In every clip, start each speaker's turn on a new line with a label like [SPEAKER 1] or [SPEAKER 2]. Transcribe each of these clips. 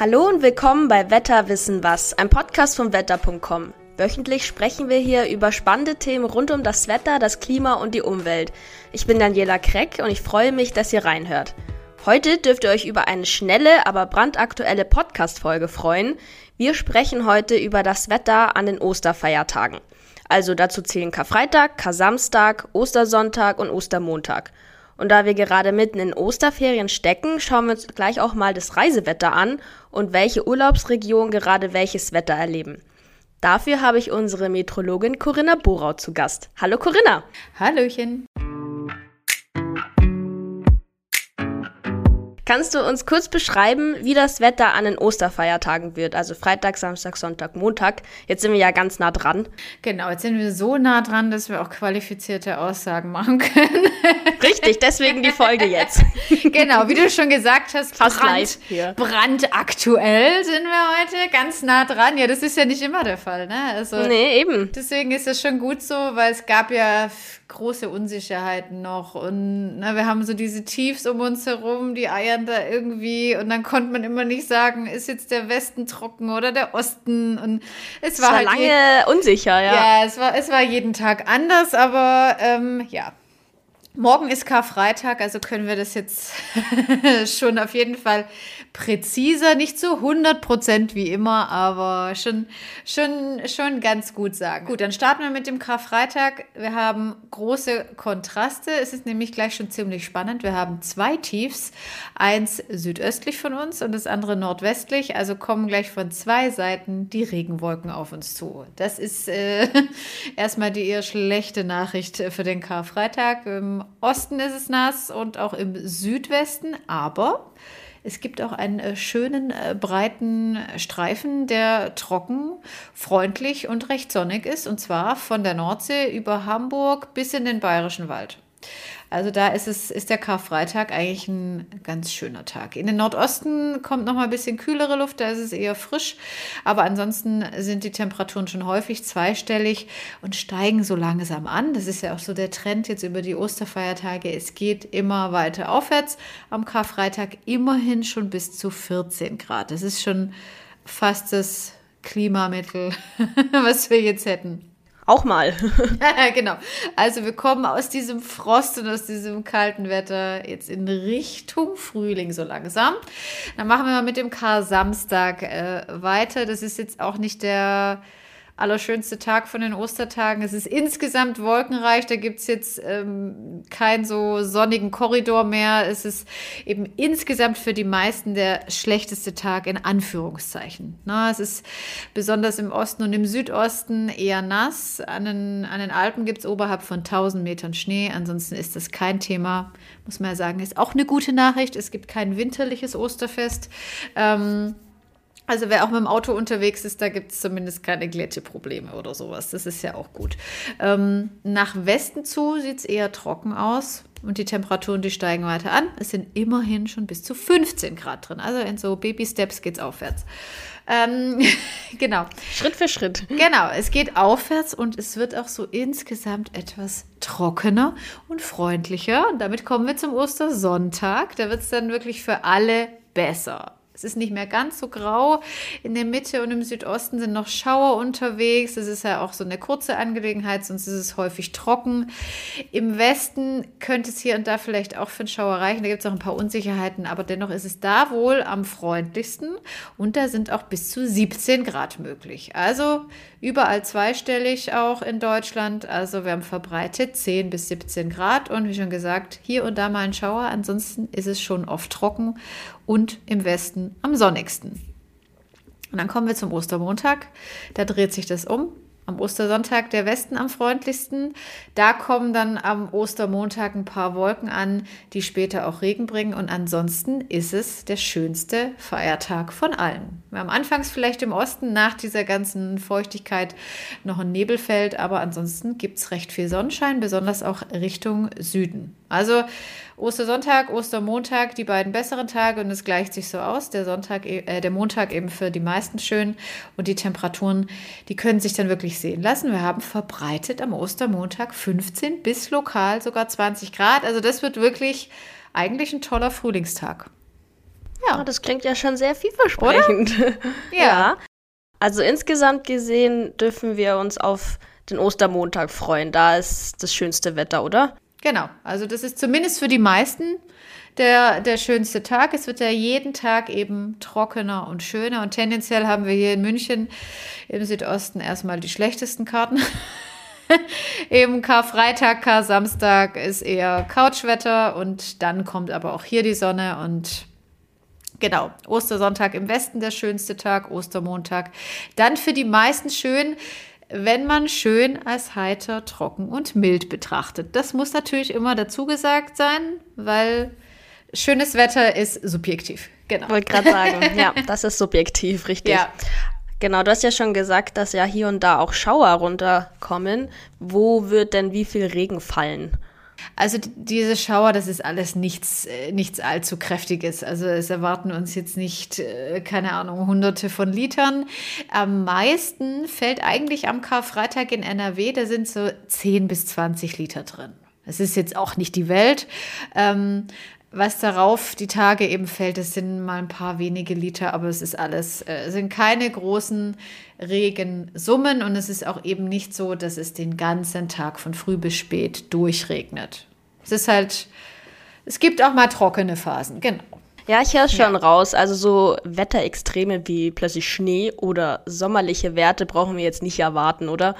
[SPEAKER 1] Hallo und willkommen bei Wetter wissen was, ein Podcast von wetter.com. Wöchentlich sprechen wir hier über spannende Themen rund um das Wetter, das Klima und die Umwelt. Ich bin Daniela Kreck und ich freue mich, dass ihr reinhört. Heute dürft ihr euch über eine schnelle, aber brandaktuelle Podcast-Folge freuen. Wir sprechen heute über das Wetter an den Osterfeiertagen. Also dazu zählen Karfreitag, Kar-Samstag, Ostersonntag und Ostermontag. Und da wir gerade mitten in Osterferien stecken, schauen wir uns gleich auch mal das Reisewetter an und welche Urlaubsregionen gerade welches Wetter erleben. Dafür habe ich unsere Metrologin Corinna Borau zu Gast. Hallo Corinna.
[SPEAKER 2] Hallöchen.
[SPEAKER 1] Kannst du uns kurz beschreiben, wie das Wetter an den Osterfeiertagen wird? Also Freitag, Samstag, Sonntag, Montag. Jetzt sind wir ja ganz nah dran.
[SPEAKER 2] Genau, jetzt sind wir so nah dran, dass wir auch qualifizierte Aussagen machen können.
[SPEAKER 1] Richtig, deswegen die Folge jetzt.
[SPEAKER 2] genau, wie du schon gesagt hast,
[SPEAKER 1] Fast Brand, live
[SPEAKER 2] brandaktuell sind wir heute ganz nah dran. Ja, das ist ja nicht immer der Fall, ne?
[SPEAKER 1] Also, nee, eben.
[SPEAKER 2] Deswegen ist es schon gut so, weil es gab ja große Unsicherheiten noch und na, wir haben so diese Tiefs um uns herum, die eiern da irgendwie und dann konnte man immer nicht sagen, ist jetzt der Westen trocken oder der Osten und es war,
[SPEAKER 1] war halt lange unsicher, ja.
[SPEAKER 2] Ja, es war, es war jeden Tag anders, aber ähm, ja, Morgen ist Karfreitag, also können wir das jetzt schon auf jeden Fall präziser, nicht zu 100 Prozent wie immer, aber schon, schon, schon ganz gut sagen. Gut, dann starten wir mit dem Karfreitag. Wir haben große Kontraste. Es ist nämlich gleich schon ziemlich spannend. Wir haben zwei Tiefs, eins südöstlich von uns und das andere nordwestlich. Also kommen gleich von zwei Seiten die Regenwolken auf uns zu. Das ist äh, erstmal die eher schlechte Nachricht für den Karfreitag. Im Osten ist es nass und auch im Südwesten, aber es gibt auch einen äh, schönen, äh, breiten Streifen, der trocken, freundlich und recht sonnig ist, und zwar von der Nordsee über Hamburg bis in den Bayerischen Wald. Also da ist es, ist der Karfreitag eigentlich ein ganz schöner Tag. In den Nordosten kommt noch mal ein bisschen kühlere Luft, da ist es eher frisch. Aber ansonsten sind die Temperaturen schon häufig zweistellig und steigen so langsam an. Das ist ja auch so der Trend jetzt über die Osterfeiertage. Es geht immer weiter aufwärts. Am Karfreitag immerhin schon bis zu 14 Grad. Das ist schon fast das Klimamittel, was wir jetzt hätten.
[SPEAKER 1] Auch mal.
[SPEAKER 2] genau. Also wir kommen aus diesem Frost und aus diesem kalten Wetter jetzt in Richtung Frühling so langsam. Dann machen wir mal mit dem Kar-Samstag äh, weiter. Das ist jetzt auch nicht der allerschönste Tag von den Ostertagen. Es ist insgesamt wolkenreich. Da gibt es jetzt ähm, keinen so sonnigen Korridor mehr. Es ist eben insgesamt für die meisten der schlechteste Tag in Anführungszeichen. Na, es ist besonders im Osten und im Südosten eher nass. An den, an den Alpen gibt es oberhalb von 1000 Metern Schnee. Ansonsten ist das kein Thema. Muss man ja sagen, ist auch eine gute Nachricht. Es gibt kein winterliches Osterfest. Ähm, also wer auch mit dem Auto unterwegs ist, da gibt es zumindest keine Glätteprobleme oder sowas. Das ist ja auch gut. Ähm, nach Westen zu sieht es eher trocken aus und die Temperaturen, die steigen weiter an. Es sind immerhin schon bis zu 15 Grad drin. Also in so Baby-Steps geht es aufwärts. Ähm, genau.
[SPEAKER 1] Schritt für Schritt.
[SPEAKER 2] Genau, es geht aufwärts und es wird auch so insgesamt etwas trockener und freundlicher. Und damit kommen wir zum Ostersonntag. Da wird es dann wirklich für alle besser. Es ist nicht mehr ganz so grau. In der Mitte und im Südosten sind noch Schauer unterwegs. Das ist ja auch so eine kurze Angelegenheit, sonst ist es häufig trocken. Im Westen könnte es hier und da vielleicht auch für einen Schauer reichen. Da gibt es auch ein paar Unsicherheiten, aber dennoch ist es da wohl am freundlichsten und da sind auch bis zu 17 Grad möglich. Also überall zweistellig auch in Deutschland. Also wir haben verbreitet 10 bis 17 Grad und wie schon gesagt, hier und da mal ein Schauer. Ansonsten ist es schon oft trocken und im Westen am sonnigsten. Und dann kommen wir zum Ostermontag. Da dreht sich das um. Am Ostersonntag der Westen am freundlichsten. Da kommen dann am Ostermontag ein paar Wolken an, die später auch Regen bringen. Und ansonsten ist es der schönste Feiertag von allen. Wir haben anfangs vielleicht im Osten nach dieser ganzen Feuchtigkeit noch ein Nebelfeld, aber ansonsten gibt es recht viel Sonnenschein, besonders auch Richtung Süden. Also Ostersonntag, Ostermontag, die beiden besseren Tage und es gleicht sich so aus. Der Sonntag, äh, der Montag eben für die meisten schön und die Temperaturen, die können sich dann wirklich sehen lassen. Wir haben verbreitet am Ostermontag 15 bis lokal sogar 20 Grad. Also das wird wirklich eigentlich ein toller Frühlingstag.
[SPEAKER 1] Ja. Oh, das klingt ja schon sehr vielversprechend. ja. ja. Also insgesamt gesehen dürfen wir uns auf den Ostermontag freuen. Da ist das schönste Wetter, oder?
[SPEAKER 2] Genau. Also das ist zumindest für die meisten der, der schönste Tag. Es wird ja jeden Tag eben trockener und schöner. Und tendenziell haben wir hier in München im Südosten erstmal die schlechtesten Karten. eben Karfreitag, Kar-Samstag ist eher Couchwetter und dann kommt aber auch hier die Sonne und Genau, Ostersonntag im Westen der schönste Tag, Ostermontag. Dann für die meisten schön, wenn man schön als heiter, trocken und mild betrachtet. Das muss natürlich immer dazu gesagt sein, weil schönes Wetter ist subjektiv.
[SPEAKER 1] Genau. Wollte gerade sagen, ja, das ist subjektiv, richtig. Ja. Genau, du hast ja schon gesagt, dass ja hier und da auch Schauer runterkommen. Wo wird denn wie viel Regen fallen?
[SPEAKER 2] Also diese Schauer, das ist alles nichts, äh, nichts allzu kräftiges. Also es erwarten uns jetzt nicht, äh, keine Ahnung, hunderte von Litern. Am meisten fällt eigentlich am Karfreitag in NRW, da sind so 10 bis 20 Liter drin. Es ist jetzt auch nicht die Welt. Ähm, was darauf die Tage eben fällt, das sind mal ein paar wenige Liter, aber es ist alles, äh, sind keine großen Regensummen und es ist auch eben nicht so, dass es den ganzen Tag von früh bis spät durchregnet. Es ist halt, es gibt auch mal trockene Phasen, genau.
[SPEAKER 1] Ja, ich höre es schon ja. raus. Also so Wetterextreme wie plötzlich Schnee oder sommerliche Werte brauchen wir jetzt nicht erwarten, oder?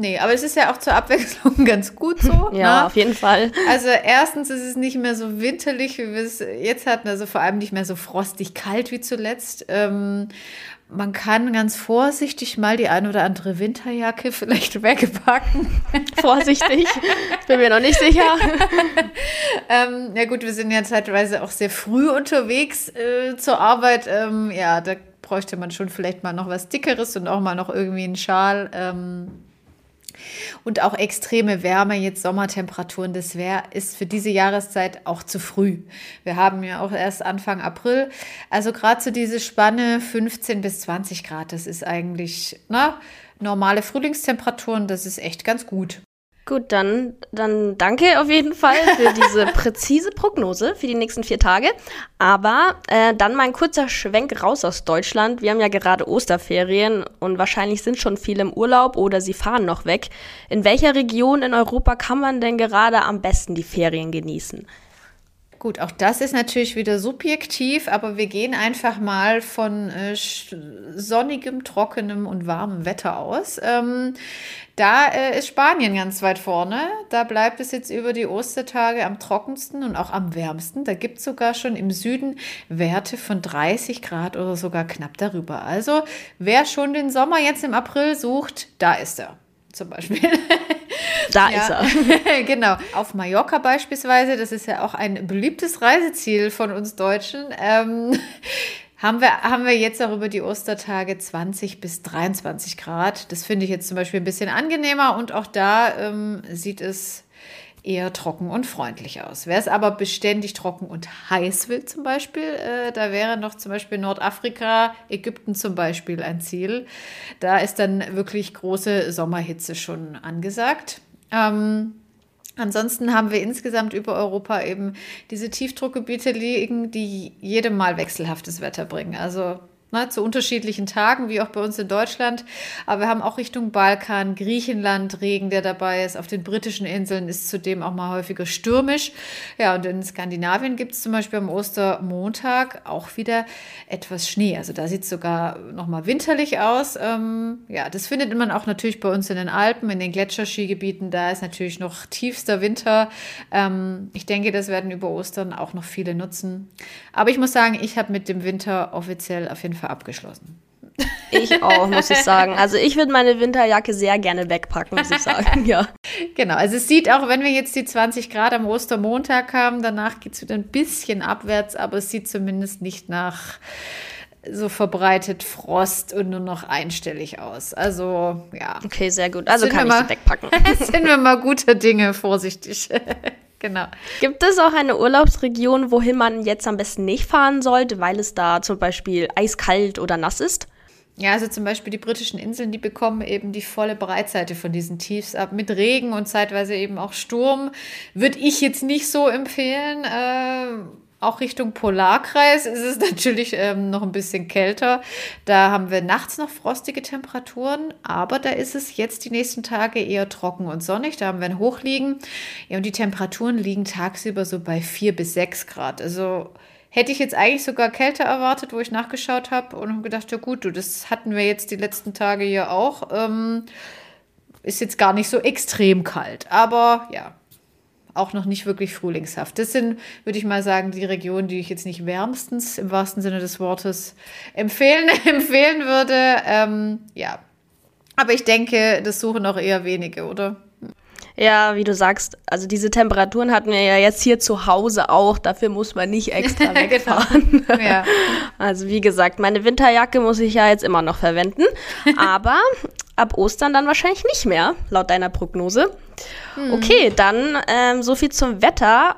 [SPEAKER 2] Nee, aber es ist ja auch zur Abwechslung ganz gut so.
[SPEAKER 1] ja, ne? auf jeden Fall.
[SPEAKER 2] Also erstens ist es nicht mehr so winterlich, wie wir es jetzt hatten, also vor allem nicht mehr so frostig kalt wie zuletzt. Ähm, man kann ganz vorsichtig mal die ein oder andere Winterjacke vielleicht wegpacken.
[SPEAKER 1] Vorsichtig, bin mir noch nicht sicher.
[SPEAKER 2] ähm, ja gut, wir sind ja zeitweise auch sehr früh unterwegs äh, zur Arbeit. Ähm, ja, da bräuchte man schon vielleicht mal noch was Dickeres und auch mal noch irgendwie einen Schal. Ähm, und auch extreme Wärme, jetzt Sommertemperaturen, das wär, ist für diese Jahreszeit auch zu früh. Wir haben ja auch erst Anfang April. Also gerade so diese Spanne 15 bis 20 Grad, das ist eigentlich na, normale Frühlingstemperaturen, das ist echt ganz gut.
[SPEAKER 1] Gut, dann, dann danke auf jeden Fall für diese präzise Prognose für die nächsten vier Tage. Aber äh, dann mal ein kurzer Schwenk raus aus Deutschland. Wir haben ja gerade Osterferien und wahrscheinlich sind schon viele im Urlaub oder sie fahren noch weg. In welcher Region in Europa kann man denn gerade am besten die Ferien genießen?
[SPEAKER 2] Gut, auch das ist natürlich wieder subjektiv, aber wir gehen einfach mal von äh, sonnigem, trockenem und warmem Wetter aus. Ähm, da äh, ist Spanien ganz weit vorne. Da bleibt es jetzt über die Ostertage am trockensten und auch am wärmsten. Da gibt es sogar schon im Süden Werte von 30 Grad oder sogar knapp darüber. Also wer schon den Sommer jetzt im April sucht, da ist er zum Beispiel.
[SPEAKER 1] Da ja. ist
[SPEAKER 2] er. genau. Auf Mallorca beispielsweise, das ist ja auch ein beliebtes Reiseziel von uns Deutschen. Ähm, haben wir, haben wir jetzt auch über die Ostertage 20 bis 23 Grad. Das finde ich jetzt zum Beispiel ein bisschen angenehmer und auch da ähm, sieht es eher trocken und freundlich aus. Wer es aber beständig trocken und heiß will zum Beispiel, äh, da wäre noch zum Beispiel Nordafrika, Ägypten zum Beispiel ein Ziel. Da ist dann wirklich große Sommerhitze schon angesagt. Ähm, Ansonsten haben wir insgesamt über Europa eben diese Tiefdruckgebiete liegen, die jedem Mal wechselhaftes Wetter bringen. Also Ne, zu unterschiedlichen Tagen, wie auch bei uns in Deutschland. Aber wir haben auch Richtung Balkan, Griechenland Regen, der dabei ist. Auf den britischen Inseln ist zudem auch mal häufiger stürmisch. Ja, und in Skandinavien gibt es zum Beispiel am Ostermontag auch wieder etwas Schnee. Also da sieht es sogar noch mal winterlich aus. Ähm, ja, das findet man auch natürlich bei uns in den Alpen, in den Gletscherskigebieten. Da ist natürlich noch tiefster Winter. Ähm, ich denke, das werden über Ostern auch noch viele nutzen. Aber ich muss sagen, ich habe mit dem Winter offiziell auf jeden Fall Fall abgeschlossen.
[SPEAKER 1] Ich auch, muss ich sagen. Also ich würde meine Winterjacke sehr gerne wegpacken, muss ich sagen, ja.
[SPEAKER 2] Genau, also es sieht auch, wenn wir jetzt die 20 Grad am Ostermontag haben, danach geht es wieder ein bisschen abwärts, aber es sieht zumindest nicht nach so verbreitet Frost und nur noch einstellig aus. Also, ja.
[SPEAKER 1] Okay, sehr gut. Also kann ich mal, sie wegpacken.
[SPEAKER 2] sind wir mal guter Dinge, vorsichtig. Genau.
[SPEAKER 1] Gibt es auch eine Urlaubsregion, wohin man jetzt am besten nicht fahren sollte, weil es da zum Beispiel eiskalt oder nass ist?
[SPEAKER 2] Ja, also zum Beispiel die britischen Inseln, die bekommen eben die volle Breitseite von diesen Tiefs ab. Mit Regen und zeitweise eben auch Sturm. Würde ich jetzt nicht so empfehlen. Äh, auch Richtung Polarkreis ist es natürlich ähm, noch ein bisschen kälter. Da haben wir nachts noch frostige Temperaturen, aber da ist es jetzt die nächsten Tage eher trocken und sonnig. Da haben wir ein Hochliegen. Ja, und die Temperaturen liegen tagsüber so bei 4 bis 6 Grad. Also hätte ich jetzt eigentlich sogar kälter erwartet, wo ich nachgeschaut habe und habe gedacht, ja gut, du, das hatten wir jetzt die letzten Tage hier auch. Ähm, ist jetzt gar nicht so extrem kalt, aber ja, auch noch nicht wirklich frühlingshaft. Das sind, würde ich mal sagen, die Regionen, die ich jetzt nicht wärmstens im wahrsten Sinne des Wortes empfehlen, empfehlen würde. Ähm, ja, aber ich denke, das suchen auch eher wenige, oder?
[SPEAKER 1] Ja, wie du sagst, also diese Temperaturen hatten wir ja jetzt hier zu Hause auch. Dafür muss man nicht extra genau. wegfahren. ja. Also wie gesagt, meine Winterjacke muss ich ja jetzt immer noch verwenden. Aber ab Ostern dann wahrscheinlich nicht mehr, laut deiner Prognose. Hm. Okay, dann ähm, so viel zum Wetter.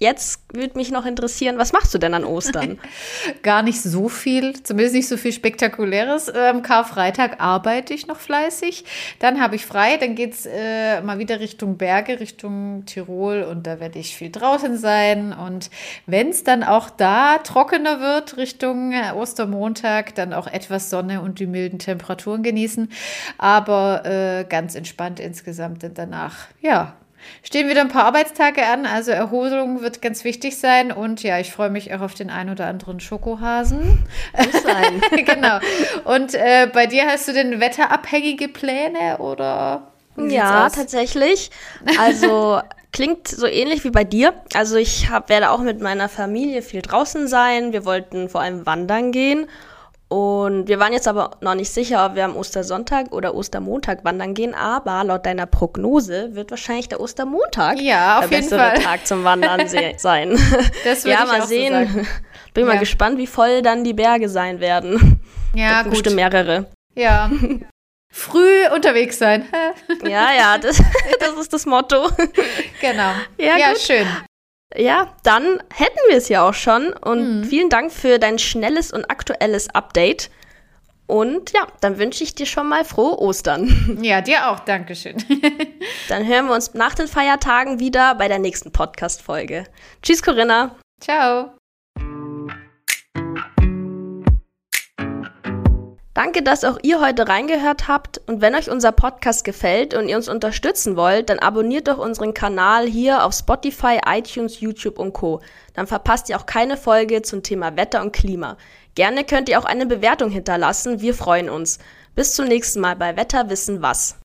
[SPEAKER 1] Jetzt würde mich noch interessieren, was machst du denn an Ostern?
[SPEAKER 2] Gar nicht so viel, zumindest nicht so viel Spektakuläres. Ähm, Karfreitag arbeite ich noch fleißig. Dann habe ich frei, dann geht es äh, mal wieder Richtung Berge, Richtung Tirol und da werde ich viel draußen sein. Und wenn es dann auch da trockener wird, Richtung äh, Ostermontag, dann auch etwas Sonne und die milden Temperaturen genießen. Aber äh, ganz entspannt insgesamt und danach, ja, Stehen wieder ein paar Arbeitstage an, also Erholung wird ganz wichtig sein und ja, ich freue mich auch auf den ein oder anderen Schokohasen. Muss sein. genau. Und äh, bei dir hast du denn wetterabhängige Pläne oder?
[SPEAKER 1] Ja, aus? tatsächlich. Also klingt so ähnlich wie bei dir. Also ich hab, werde auch mit meiner Familie viel draußen sein. Wir wollten vor allem wandern gehen und wir waren jetzt aber noch nicht sicher, ob wir am Ostersonntag oder Ostermontag wandern gehen, aber laut deiner Prognose wird wahrscheinlich der Ostermontag
[SPEAKER 2] ja, auf
[SPEAKER 1] der
[SPEAKER 2] jeden bessere Fall.
[SPEAKER 1] Tag zum Wandern sein.
[SPEAKER 2] Das ja, mal sehen. So
[SPEAKER 1] Bin ja. mal gespannt, wie voll dann die Berge sein werden.
[SPEAKER 2] Ja, gut.
[SPEAKER 1] Bestimmt mehrere.
[SPEAKER 2] Ja. Früh unterwegs sein.
[SPEAKER 1] ja, ja, das, das ist das Motto.
[SPEAKER 2] Genau. Ja, ja schön.
[SPEAKER 1] Ja, dann hätten wir es ja auch schon. Und mhm. vielen Dank für dein schnelles und aktuelles Update. Und ja, dann wünsche ich dir schon mal frohe Ostern.
[SPEAKER 2] Ja, dir auch. Dankeschön.
[SPEAKER 1] dann hören wir uns nach den Feiertagen wieder bei der nächsten Podcast-Folge. Tschüss, Corinna.
[SPEAKER 2] Ciao.
[SPEAKER 1] Danke, dass auch ihr heute reingehört habt und wenn euch unser Podcast gefällt und ihr uns unterstützen wollt, dann abonniert doch unseren Kanal hier auf Spotify, iTunes, YouTube und Co. Dann verpasst ihr auch keine Folge zum Thema Wetter und Klima. Gerne könnt ihr auch eine Bewertung hinterlassen, wir freuen uns. Bis zum nächsten Mal bei Wetter wissen was.